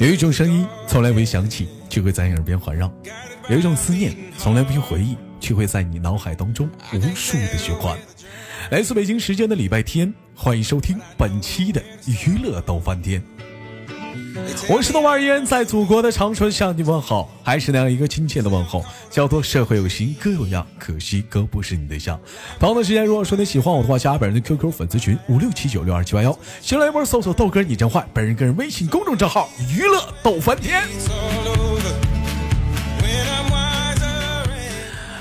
有一种声音从来未响起，却会在你耳边环绕；有一种思念从来不去回忆，却会在你脑海当中无数的循环。来自北京时间的礼拜天，欢迎收听本期的娱乐逗翻天。我是豆瓣依然在祖国的长春向你问好，还是那样一个亲切的问候，叫做社会有型哥有样，可惜哥不是你对象。同样的时间，如果说你喜欢我的话，加本人的 QQ 粉丝群五六七九六二七八幺，新来一波搜索豆哥你真坏，本人个人微信公众账号娱乐豆翻天。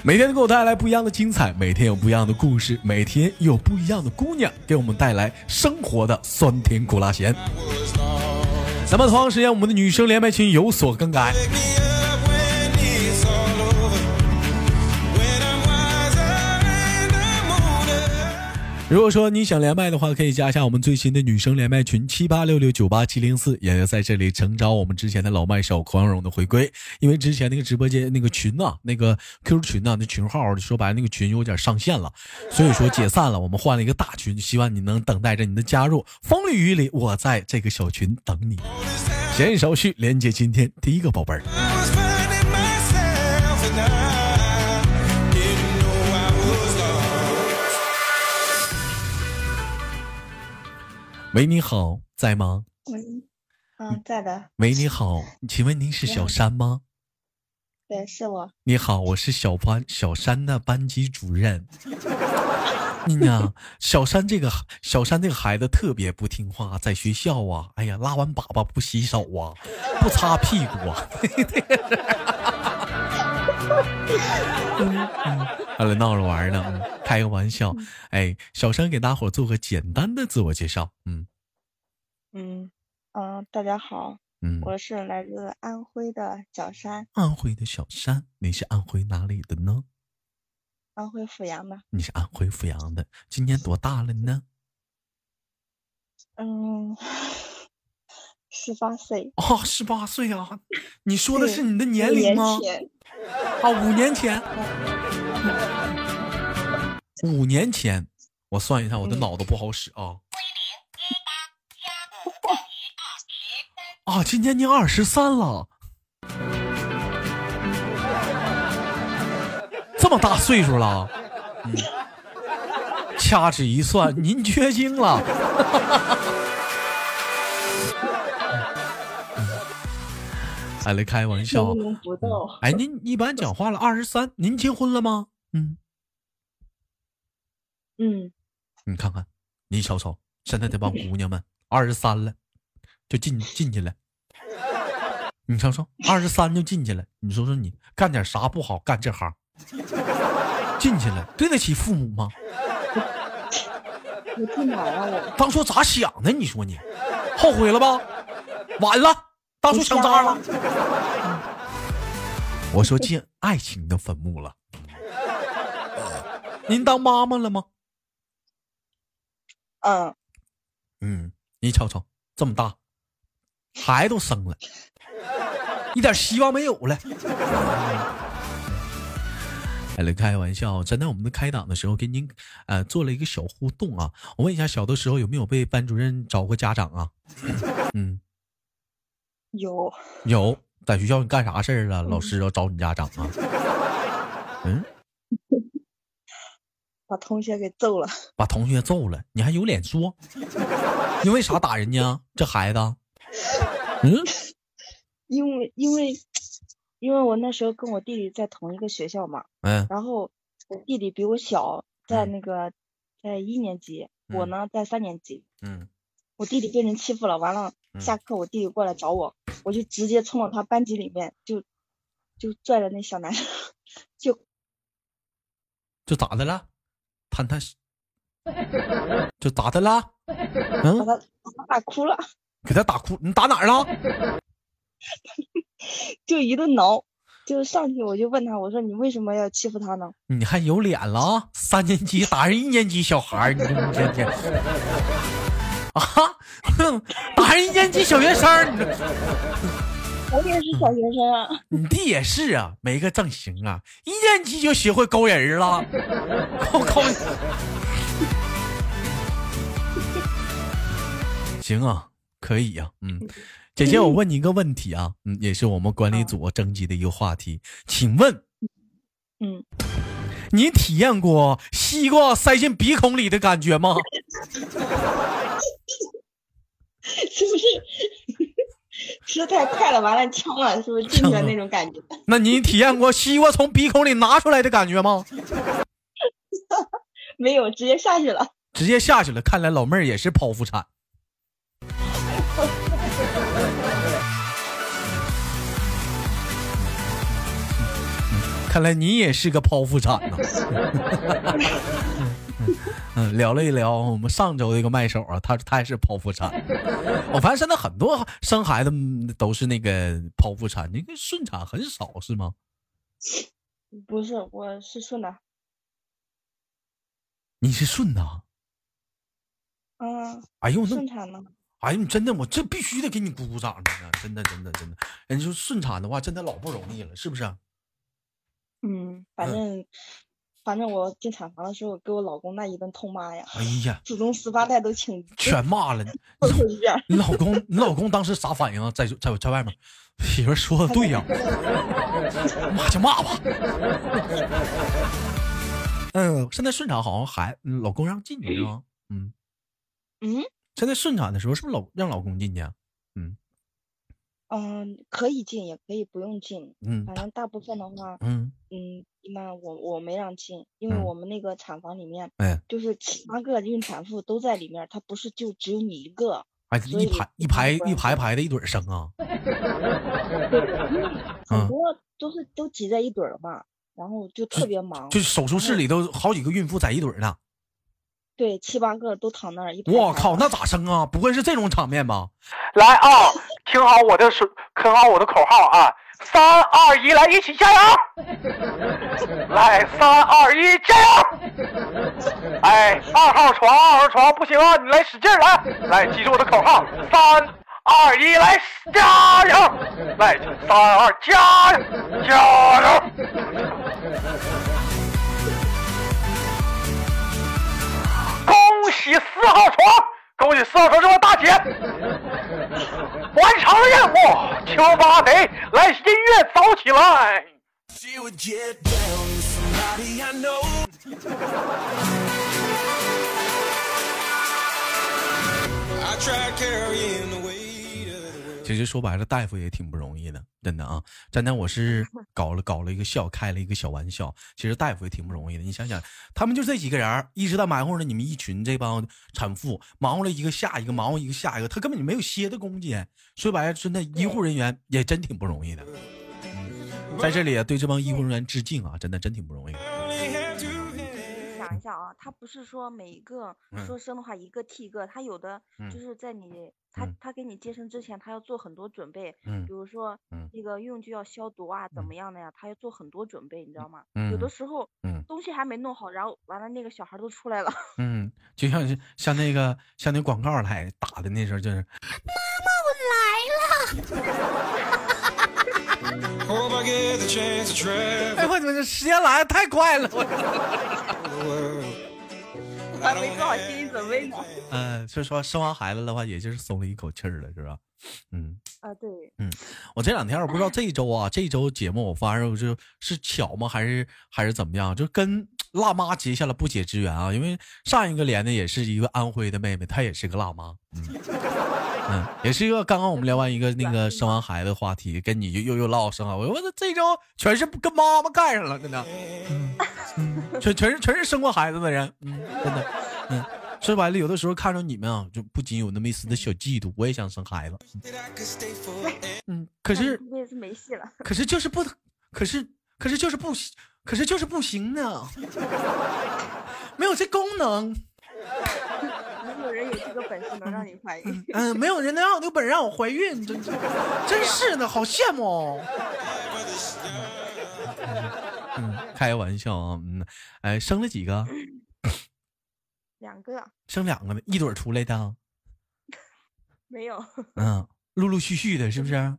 每天都给我带来不一样的精彩，每天有不一样的故事，每天有不一样的姑娘给我们带来生活的酸甜苦辣咸。咱们同样时间，我们的女生连麦群有所更改。如果说你想连麦的话，可以加一下我们最新的女生连麦群七八六六九八七零四，也要在这里诚招我们之前的老麦手匡荣的回归。因为之前那个直播间那个群呐，那个 QQ 群呐，那群号说白了那个群有点上线了，所以说解散了，我们换了一个大群，希望你能等待着你的加入。风里雨里，我在这个小群等你。闲言少叙，连接今天第一个宝贝儿。喂，你好，在吗？喂，嗯，在的。喂，你好，请问您是小山吗？对，是我。你好，我是小班小山的班级主任。你 呀，小山这个小山这个孩子特别不听话，在学校啊，哎呀，拉完粑粑不洗手啊，不擦屁股啊。完 了，闹着玩呢，开个玩笑。哎，小山给大伙做个简单的自我介绍。嗯嗯嗯，大家好，嗯，我是来自安徽的小山。安徽的小山，你是安徽哪里的呢？安徽阜阳的。你是安徽阜阳的，今年多大了呢？嗯，十八岁。啊，十八岁啊！你说的是你的年龄吗？啊，五年前，五年前，我算一下，我的脑子不好使啊。啊，今年你二十三了，这么大岁数了，嗯，掐指一算，您绝经了。还来开玩笑？哎，您一般讲话了，二十三，您结婚了吗？嗯嗯，你看看，你瞅瞅，现在这帮姑娘们，二十三了就进进去了。你瞅瞅，二十三就进去了，你说说你干点啥不好？干这行进去了，对得起父母吗？我进哪啊？我当初咋想的？你说你后悔了吧？晚了。当初想渣了，我说进爱情的坟墓了。您当妈妈了吗？嗯，嗯，你瞅瞅，这么大，孩子都生了，一点希望没有了。来开玩笑，真的，我们的开档的时候给您呃做了一个小互动啊。我问一下，小的时候有没有被班主任找过家长啊？嗯。有有，在学校你干啥事儿了？老师要找你家长啊？嗯，把同学给揍了。把同学揍了，你还有脸说？因为啥打人家？这孩子？嗯，因为因为因为我那时候跟我弟弟在同一个学校嘛。嗯。然后我弟弟比我小，在那个在一年级，我呢在三年级。嗯。我弟弟被人欺负了，完了下课我弟弟过来找我。我就直接冲到他班级里面，就就拽着那小男生，就就咋的了？谈谈，就咋的了？嗯，把他打哭了。给他打哭？你打哪儿了？就一顿挠，就上去我就问他，我说你为什么要欺负他呢？你还有脸了？三年级打人一年级小孩儿，你天天啊？打人一年级小学生，我也是小学生啊。你弟也是啊，没个正形啊，一年级就学会勾人了，勾勾。行啊，可以呀，嗯，姐姐，我问你一个问题啊，嗯，也是我们管理组征集的一个话题，请问，嗯，你体验过西瓜塞进鼻孔里的感觉吗？是不是 吃的太快了，完了呛了，是不是进去那种感觉？那你体验过西瓜从鼻孔里拿出来的感觉吗？没有，直接下去了。直接下去了，看来老妹儿也是剖腹产。看来你也是个剖腹产呐。嗯，聊了一聊我们上周的一个麦手啊，他他也是剖腹产。我发现现在很多生孩子都是那个剖腹产，那个顺产很少是吗？不是，我是顺的。你是顺的？嗯，哎呦，顺产呢？哎呦，你真的，我这必须得给你鼓鼓掌，真的，真的，真的，真的。人说顺产的话，真的老不容易了，是不是？嗯，反正，反正我进产房的时候，给我老公那一顿痛骂呀！哎呀，祖宗十八代都请全骂了。你老公，你老公当时啥反应啊？在在在外面，媳妇说的对呀，骂就骂吧。嗯，现在顺产好像还老公让进去是吗？嗯嗯，现在顺产的时候是不是老让老公进去？嗯嗯，可以进也可以不用进，嗯，反正大部分的话，嗯。嗯，那我我没让进，因为我们那个产房里面，哎，就是七八个孕产妇都在里面，他不是就只有你一个，哎，一排一排一排排的一堆生啊，很多都是都挤在一堆儿嘛。然后就特别忙，就是手术室里头好几个孕妇在一堆呢，对，七八个都躺那儿。我靠，那咋生啊？不会是这种场面吧？来啊，听好我的手，听好我的口号啊！三二一，来，一起加油！来，三二一，加油！哎，二号床，二号床不行啊，你来使劲来，来，记住我的口号，三。二一来加油！来，三二加油，加油！恭喜四号床，恭喜四号床这位大姐完成了任务。敲巴得，来音乐走起来。其实说白了，大夫也挺不容易的，真的啊！真的，我是 搞了搞了一个笑，开了一个小玩笑。其实大夫也挺不容易的，你想想，他们就这几个人，一直在忙活着你们一群这帮产妇，忙活了一个下一个，忙活一个下一个，他根本就没有歇的空间。说白了，真的，医护人员也真挺不容易的。在这里对这帮医护人员致敬啊！真的，真挺不容易。想一下啊，他不是说每一个说生的话一个替一个，他有的就是在你他他给你接生之前，他要做很多准备，比如说那个用具要消毒啊，怎么样的呀，他要做很多准备，你知道吗？有的时候东西还没弄好，然后完了那个小孩都出来了。嗯，就像像那个像那广告来打的那时候就是妈妈我来了。哎，我怎么这时间来的太快了？我 还没做好心理准备呢。嗯，所以说生完孩子的话，也就是松了一口气儿了，是吧？嗯啊，对，嗯，我这两天我不知道这一周啊，这一周节目我发现就是巧吗？还是还是怎么样？就跟辣妈结下了不解之缘啊！因为上一个连的也是一个安徽的妹妹，她也是个辣妈，嗯嗯，也是一个刚刚我们聊完一个那个生完孩子话题，跟你又又唠生啊，我我这这周全是跟妈妈干上了，真的，嗯全全是全是生过孩子的人，嗯，真的，嗯。说白了，有的时候看着你们啊，就不仅有那么一丝的小嫉妒，我也想生孩子。嗯，可是 也是没戏了。可是就是不，可是可是就是不行，可是就是不行呢，没有这功能。没有人有这个本事能让你怀孕。嗯，没有人能让我有本事让我怀孕，真真是的，好羡慕哦。嗯，开个玩笑啊，嗯，哎，生了几个？两个，生两个呢，一对出来的，没有，嗯，陆陆续续的，是不是？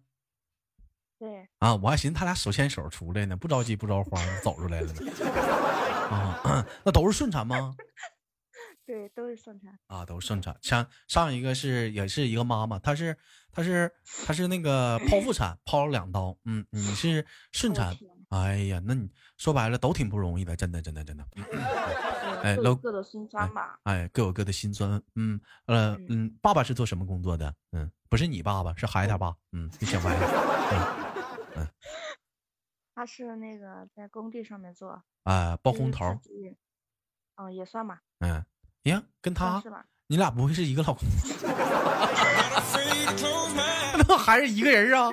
对，啊，我还寻思他俩手牵手出来呢，不着急不着慌走出来了呢。啊，那都是顺产吗？对，都是顺产啊，都是顺产。像上一个是也是一个妈妈，她是她是她是那个剖腹产，剖了两刀。嗯，你是顺产。哎呀，那你说白了都挺不容易的，真的真的真的。哎，各有各的辛酸吧。哎，各有各的辛酸。嗯呃嗯，爸爸是做什么工作的？嗯，不是你爸爸，是孩子他爸。嗯，你想歪了。嗯 嗯，他是那个在工地上面做。啊，包工头。嗯，也算吧。嗯。呀，跟他，你俩不会是一个老公？那还是一个人啊？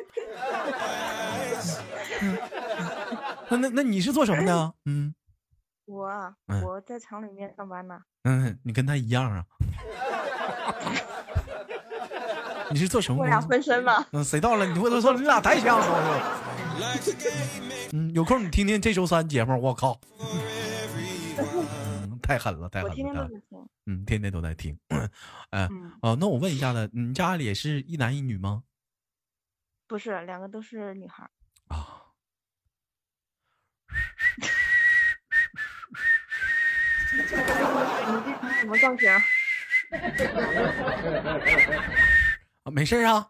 那那那你是做什么的？嗯，我我在厂里面上班呢。嗯，你跟他一样啊？你是做什么？我俩分身了。嗯，谁到了？你会说说你俩太像了。嗯，有空你听听这周三节目，我靠。太狠了，太狠了！天天都在听，嗯，天天都在听。哎，哦，那我问一下子，你家里也是一男一女吗？不是，两个都是女孩。啊。你这什么造型？啊，没事啊。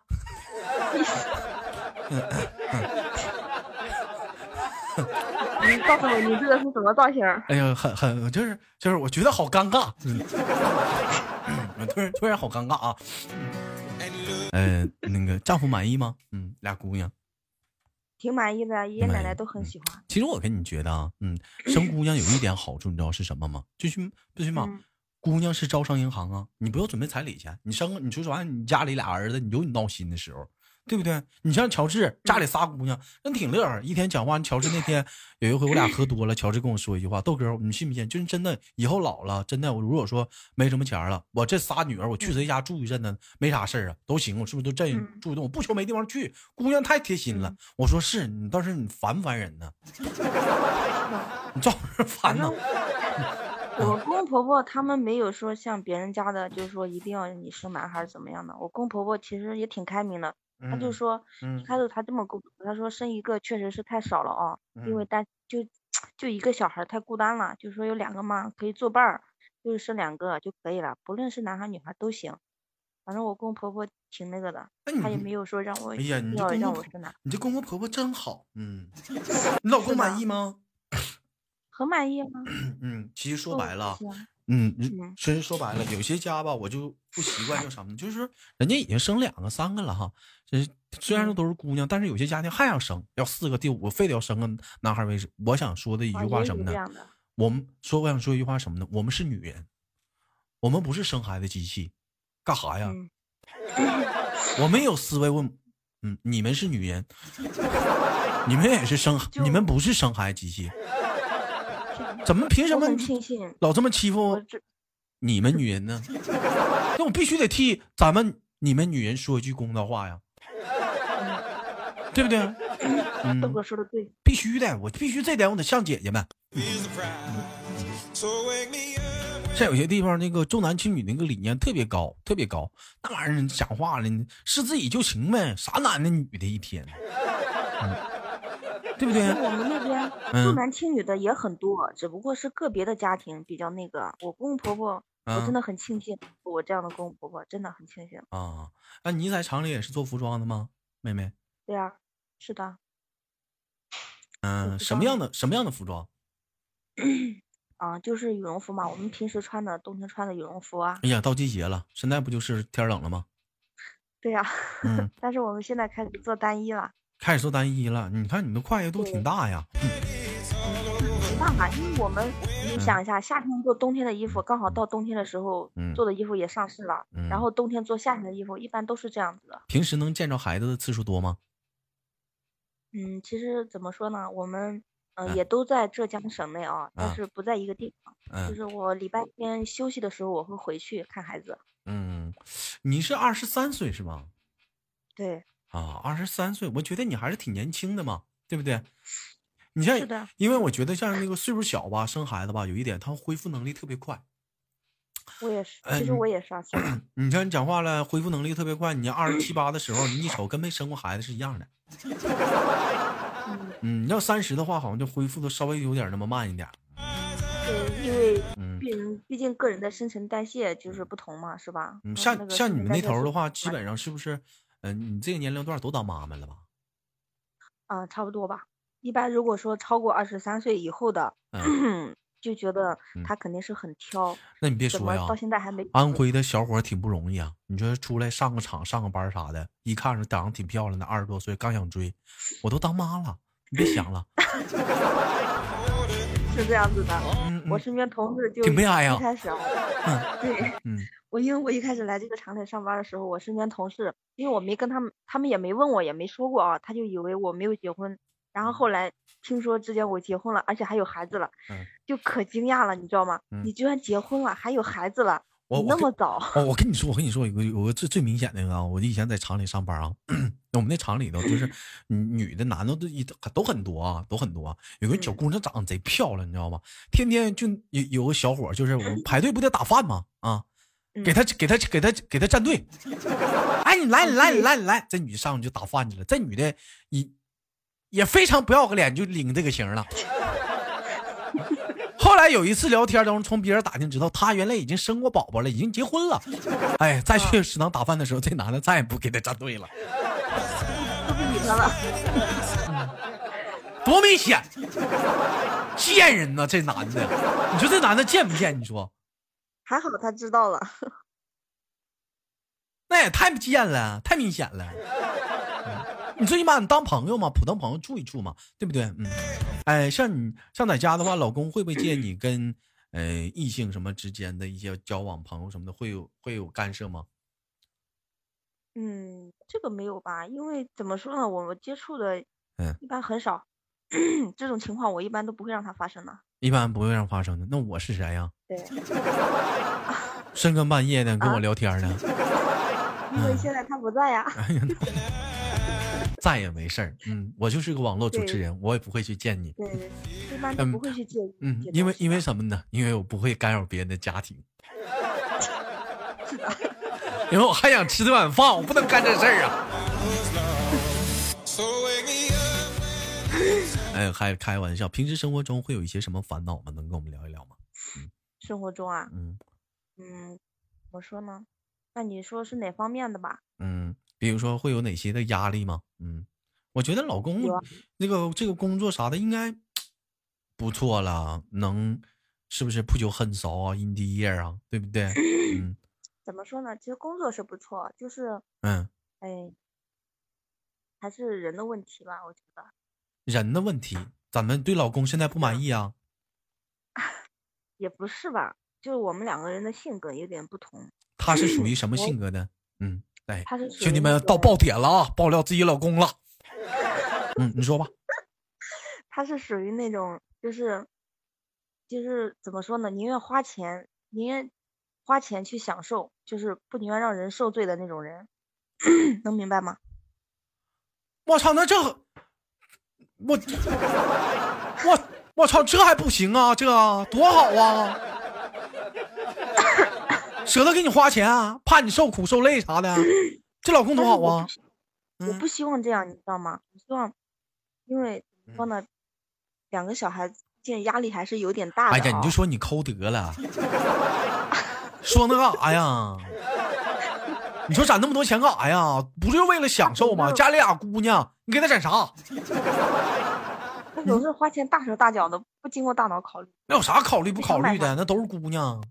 你告诉我，你这个是什么造型？哎呀，很很就是就是，我觉得好尴尬，突然突然好尴尬啊！嗯，那个丈夫满意吗？嗯，俩姑娘，挺满意的，爷爷奶奶都很喜欢。其实我跟你觉得啊，嗯，生姑娘有一点好处，你知道是什么吗？最起最起码姑娘是招商银行啊，你不用准备彩礼钱，你生你说实话，你家里俩儿子，你有你闹心的时候。对不对？你像乔治家里仨姑娘，那挺乐呵，一天讲话。乔治那天有一回我俩喝多了，乔治跟我说一句话：“豆哥，你信不信？就是真的，以后老了，真的，我如果说没什么钱了，我这仨女儿，我去谁家住一阵子？没啥事儿啊，都行，我是不是都这住一顿？我不求没地方去，姑娘太贴心了。我说是你，倒是你烦不烦人呢？你照着烦呢。我公公婆婆他们没有说像别人家的，就是说一定要你生男孩怎么样的。我公婆婆其实也挺开明的。他就说，一开始他这么跟我说，他说生一个确实是太少了啊，因为单就就一个小孩太孤单了，就说有两个嘛可以作伴儿，就是生两个就可以了，不论是男孩女孩都行。反正我公公婆婆挺那个的，他也没有说让我哎呀，你这公公你这公公婆婆真好，嗯，你老公满意吗？很满意吗？嗯，其实说白了。嗯，其实说白了，有些家吧，我就不习惯叫什么，就是人家已经生两个、三个了哈。这虽然说都是姑娘，但是有些家庭还想生，要四个、第五个，非得要生个男孩为止。我想说的一句话什么呢？我们说，我想说一句话什么呢？我们是女人，我们不是生孩子机器，干啥呀？我们有思维，问，嗯，你们是女人，你们也是生，你们不是生孩子机器。怎么凭什么老这么欺负你们女人呢？那我必须得替咱们你们女人说一句公道话呀，对不对？豆哥说的对，必须的，我必须这点我得像姐姐们。像有些地方那个重男轻女那个理念特别高，特别高，那玩意儿讲话了，是自己就行呗，啥男的女的一天。对不对？我们那边重男轻女的也很多，只不过是个别的家庭比较那个。我公公婆婆，我真的很庆幸我这样的公公婆婆，真的很庆幸啊。那你在厂里也是做服装的吗，妹妹？对啊，是的。嗯，什么样的什么样的服装？啊，就是羽绒服嘛，我们平时穿的，冬天穿的羽绒服啊。哎呀，到季节了，现在不就是天冷了吗？对呀。嗯。但是我们现在开始做单衣了。开始做单衣了，你看你的跨越度挺大呀。没办法，因为我们你想一下，夏天做冬天的衣服，刚好到冬天的时候，做的衣服也上市了。然后冬天做夏天的衣服，一般都是这样子的。平时能见着孩子的次数多吗？嗯，其实怎么说呢，我们嗯也都在浙江省内啊，但是不在一个地方。嗯。就是我礼拜天休息的时候，我会回去看孩子。嗯，你是二十三岁是吗？对。啊，二十三岁，我觉得你还是挺年轻的嘛，对不对？你像，因为我觉得像那个岁数小吧，生孩子吧，有一点，他恢复能力特别快。我也是，其实我也是。你像你讲话了，恢复能力特别快。你二十七八的时候，你一瞅跟没生过孩子是一样的。嗯，你要三十的话，好像就恢复的稍微有点那么慢一点。对，因为毕竟毕竟个人的新陈代谢就是不同嘛，是吧？嗯，像像你们那头的话，基本上是不是？嗯，你这个年龄段都当妈妈了吧？啊，差不多吧。一般如果说超过二十三岁以后的，就觉得他肯定是很挑。那你别说呀，到现在还没。安徽的小伙挺不容易啊！你说出来上个厂、上个班啥的，一看着长得挺漂亮的，二十多岁刚想追，我都当妈了，你别想了。是这样子的，我身边同事就挺悲哀呀。一开始，嗯，对，嗯，我因为我一开始来这个厂里上班的时候，我身边同事，因为我没跟他们，他们也没问我，也没说过啊，他就以为我没有结婚。然后后来听说之前我结婚了，而且还有孩子了，就可惊讶了，你知道吗？你居然结婚了，还有孩子了，我那么早？哦，我跟你说，我跟你说，有个有个最最明显的啊，我以前在厂里上班啊，我们那厂里头就是 女的、男的都一都很多啊，都很多。有个小姑娘长得贼漂亮，你知道吗？天天就有有个小伙，就是我们排队不得打饭吗？啊，给他给他给他给他站队。哎，你来你来你来你来，这女的上去就打饭去了。这女的一。也非常不要个脸，就领这个型了。后来有一次聊天当中，从别人打听知道，他原来已经生过宝宝了，已经结婚了。哎，再去食堂打饭的时候，这男的再也不给他站队了，都不理他了。多明显，贱人呐！这男的，你说这男的贱不贱？你说？还好他知道了。那也太贱了，太明显了。你最起码你当朋友嘛，普通朋友处一处嘛，对不对？嗯，哎，像你像在家的话，老公会不会介意你跟呃异性什么之间的一些交往、朋友什么的，会有会有干涉吗？嗯，这个没有吧，因为怎么说呢，我们接触的嗯一般很少，这种情况我一般都不会让它发生的。一般不会让发生的，那我是谁呀？对，深更半夜的跟我聊天呢。因为现在他不在呀。再也没事儿，嗯，我就是个网络主持人，我也不会去见你，对，一般都不会去见，嗯，因为因为什么呢？因为我不会干扰别人的家庭，因为我还想吃这碗饭，我不能干这事儿啊。哎，还开玩笑，平时生活中会有一些什么烦恼吗？能跟我们聊一聊吗？嗯，生活中啊，嗯嗯，怎么说呢？那你说是哪方面的吧？嗯。比如说会有哪些的压力吗？嗯，我觉得老公那个这个工作啥的应该不错了，能是不是不久很熟啊？In the year 啊，对不对？嗯，怎么说呢？其实工作是不错，就是嗯，哎，还是人的问题吧，我觉得。人的问题，咱们对老公现在不满意啊？也不是吧，就是我们两个人的性格有点不同。他是属于什么性格的？嗯。哎，兄弟们到爆点了啊！爆料自己老公了。嗯，你说吧。他是属于那种，就是，就是怎么说呢？宁愿花钱，宁愿花钱去享受，就是不宁愿让人受罪的那种人。能明白吗？我操，那这我 我 我操，这还不行啊？这多好啊！舍得给你花钱啊，怕你受苦受累啥的，这老公多好啊！我不希望这样，你知道吗？我希望，因为说呢，两个小孩子，现在压力还是有点大。哎呀，你就说你抠得了，说那干啥呀？你说攒那么多钱干啥呀？不就为了享受吗？家里俩姑娘，你给她攒啥？他总是花钱大手大脚的，不经过大脑考虑。那有啥考虑不考虑的？那都是姑娘。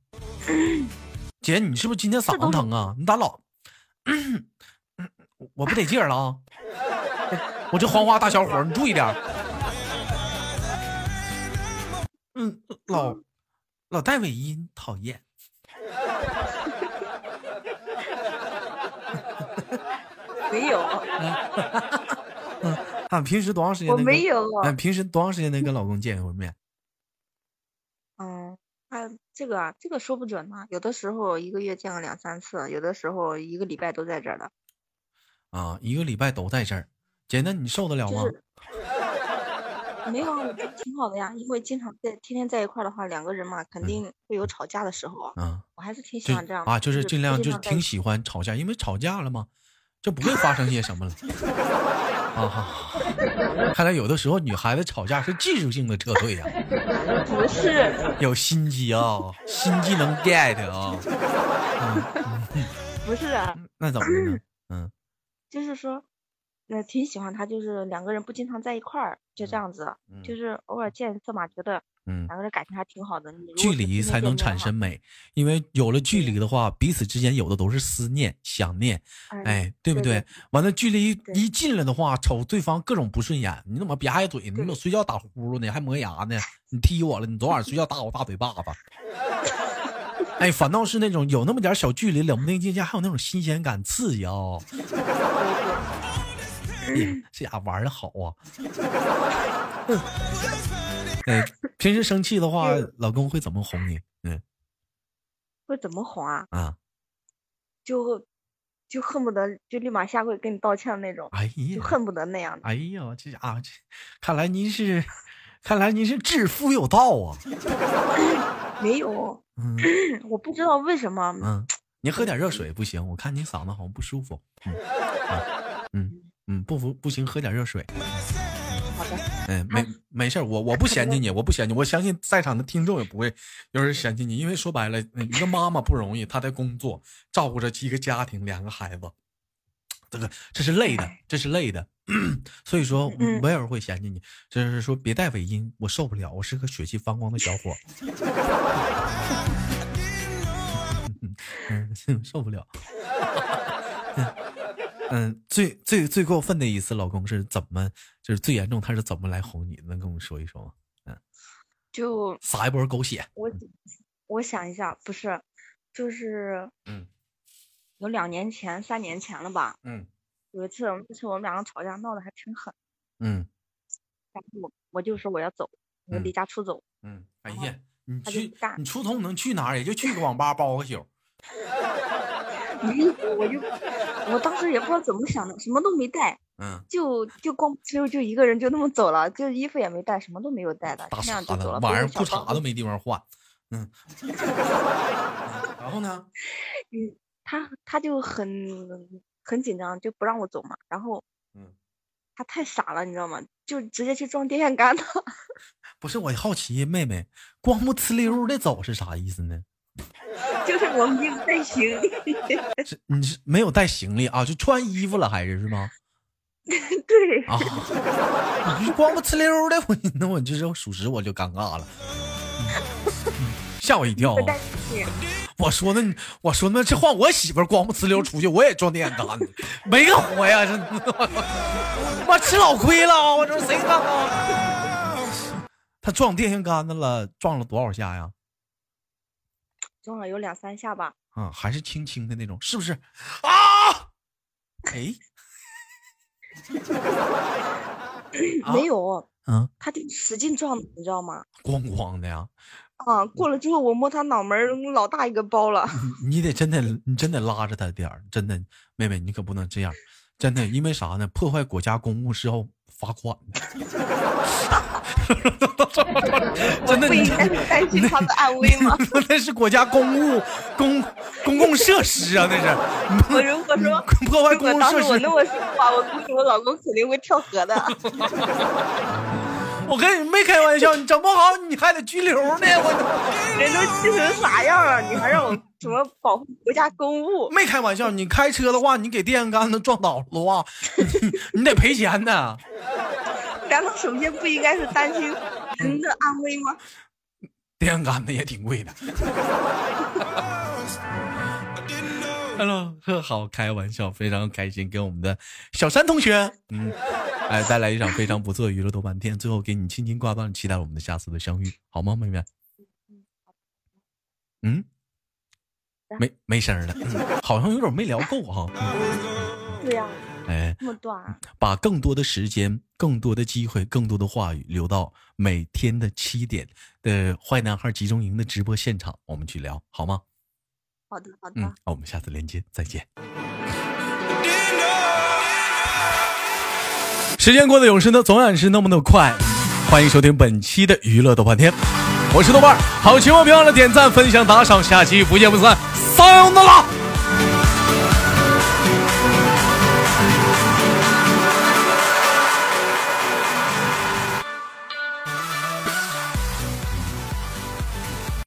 姐，你是不是今天嗓子疼啊？你咋老…… 我不得劲儿了啊！我这黄花大小伙，你注意点。嗯，老老带尾音，讨厌。没有。嗯，啊，平时多长时间？我没有。嗯，平时多长时间能跟老公见一回面？嗯。啊，这个啊，这个说不准呢。有的时候一个月见个两三次，有的时候一个礼拜都在这儿的。啊，一个礼拜都在这儿，姐，那你受得了吗？没有啊，我觉得挺好的呀。因为经常在天天在一块儿的话，两个人嘛，肯定会有吵架的时候啊。嗯，我还是挺喜欢这样啊，就是尽量就是挺喜欢吵架，因为吵架了嘛，就不会发生些什么了。啊，看来有的时候女孩子吵架是技术性的撤退呀。不是，有心机啊，心机能 get 啊。不是啊。那怎么呢？嗯，就是说。那挺喜欢他，就是两个人不经常在一块儿，就这样子，就是偶尔见一次嘛，觉得嗯两个人感情还挺好的。距离才能产生美，因为有了距离的话，彼此之间有的都是思念、想念，哎，对不对？完了，距离一近了的话，瞅对方各种不顺眼，你怎么吧唧嘴？你怎么睡觉打呼噜呢？还磨牙呢？你踢我了？你昨晚睡觉打我大嘴巴子？哎，反倒是那种有那么点小距离，冷不丁之间还有那种新鲜感、刺激 啊。这家玩的好啊！哎，平时生气的话，老公会怎么哄你？嗯，会怎么哄啊？啊，就就恨不得就立马下跪跟你道歉那种。哎呀，就恨不得那样。哎呀，这家伙，看来您是，看来您是致富有道啊。没有，嗯，我不知道为什么。嗯，您喝点热水不行，我看您嗓子好像不舒服。嗯，嗯。嗯，不服不行，喝点热水。嗯，没没事我我不嫌弃你，我不嫌弃，我相信在场的听众也不会有人嫌弃你，因为说白了，一个妈妈不容易，她在工作，照顾着一个家庭，两个孩子，这个这是累的，这是累的。所以说，没有人会嫌弃你，就是说别带尾音，我受不了，我是个血气方刚的小伙。嗯，受不了。嗯，最最最过分的一次，老公是怎么，就是最严重，他是怎么来哄你？能跟我们说一说吗？嗯，就撒一波狗血。我我想一下，不是，就是嗯，有两年前、三年前了吧？嗯，有一次，那次我们两个吵架，闹得还挺狠。嗯，然后我我就说我要走，我离家出走。嗯，哎呀，你去，你出头能去哪儿？也就去个网吧包个宿。我就我当时也不知道怎么想的，什么都没带，嗯，就就光就就一个人就那么走了，就衣服也没带，什么都没有带的，大傻子，晚上裤衩都没地方换，嗯，然后呢？嗯，他他就很很紧张，就不让我走嘛，然后，嗯，他太傻了，你知道吗？就直接去撞电线杆了。不是我好奇，妹妹光不呲溜的走是啥意思呢？就是我没有带行李，是你是没有带行李啊？就穿衣服了还是是吗？对啊，你光不呲溜的，我那我就是属实我就尴尬了，吓我一跳。我说那我说那这换我媳妇光不呲溜出去，我也撞电线杆子，没个活呀！这我吃老亏了，我说谁干啊？他撞电线杆子了，撞了多少下呀？撞了有两三下吧，啊，还是轻轻的那种，是不是？啊，哎，没有，嗯，他就使劲撞，你知道吗？咣咣的呀！啊，过了之后我摸他脑门，老大一个包了。你得真的，你真得拉着他点儿，真的，妹妹，你可不能这样，真的，因为啥呢？破坏国家公务是要罚款的。真的，不应该担心他的安危吗？那是国家公务公公共设施啊，那是。我如果说破坏公共设施，我那么说话，我估计我老公肯定会跳河的。我跟你没开玩笑，你整不好你还得拘留呢。我人都气成啥样了，你还让我什么保护国家公务？没开玩笑，你开车的话，你给电线杆子撞倒了的话，你得赔钱呢。难道首先不应该是担心人的安危吗？电线杆子也挺贵的。Hello，好，开玩笑，非常开心，给我们的小山同学，嗯，哎，带来一场非常不错的娱乐豆瓣天，最后给你轻轻挂断，期待我们的下次的相遇，好吗，妹妹？嗯，没没声了，好像有点没聊够哈。对呀。哎，这么短，把更多的时间、更多的机会、更多的话语留到每天的七点的坏男孩集中营的直播现场，我们去聊好吗？好的，好的。嗯，那我们下次连接再见。时间过得有时呢，总然是那么的快。欢迎收听本期的娱乐豆瓣天，我是豆瓣，好，千万别忘了点赞、分享、打赏，下期不见不散，撒由那拉。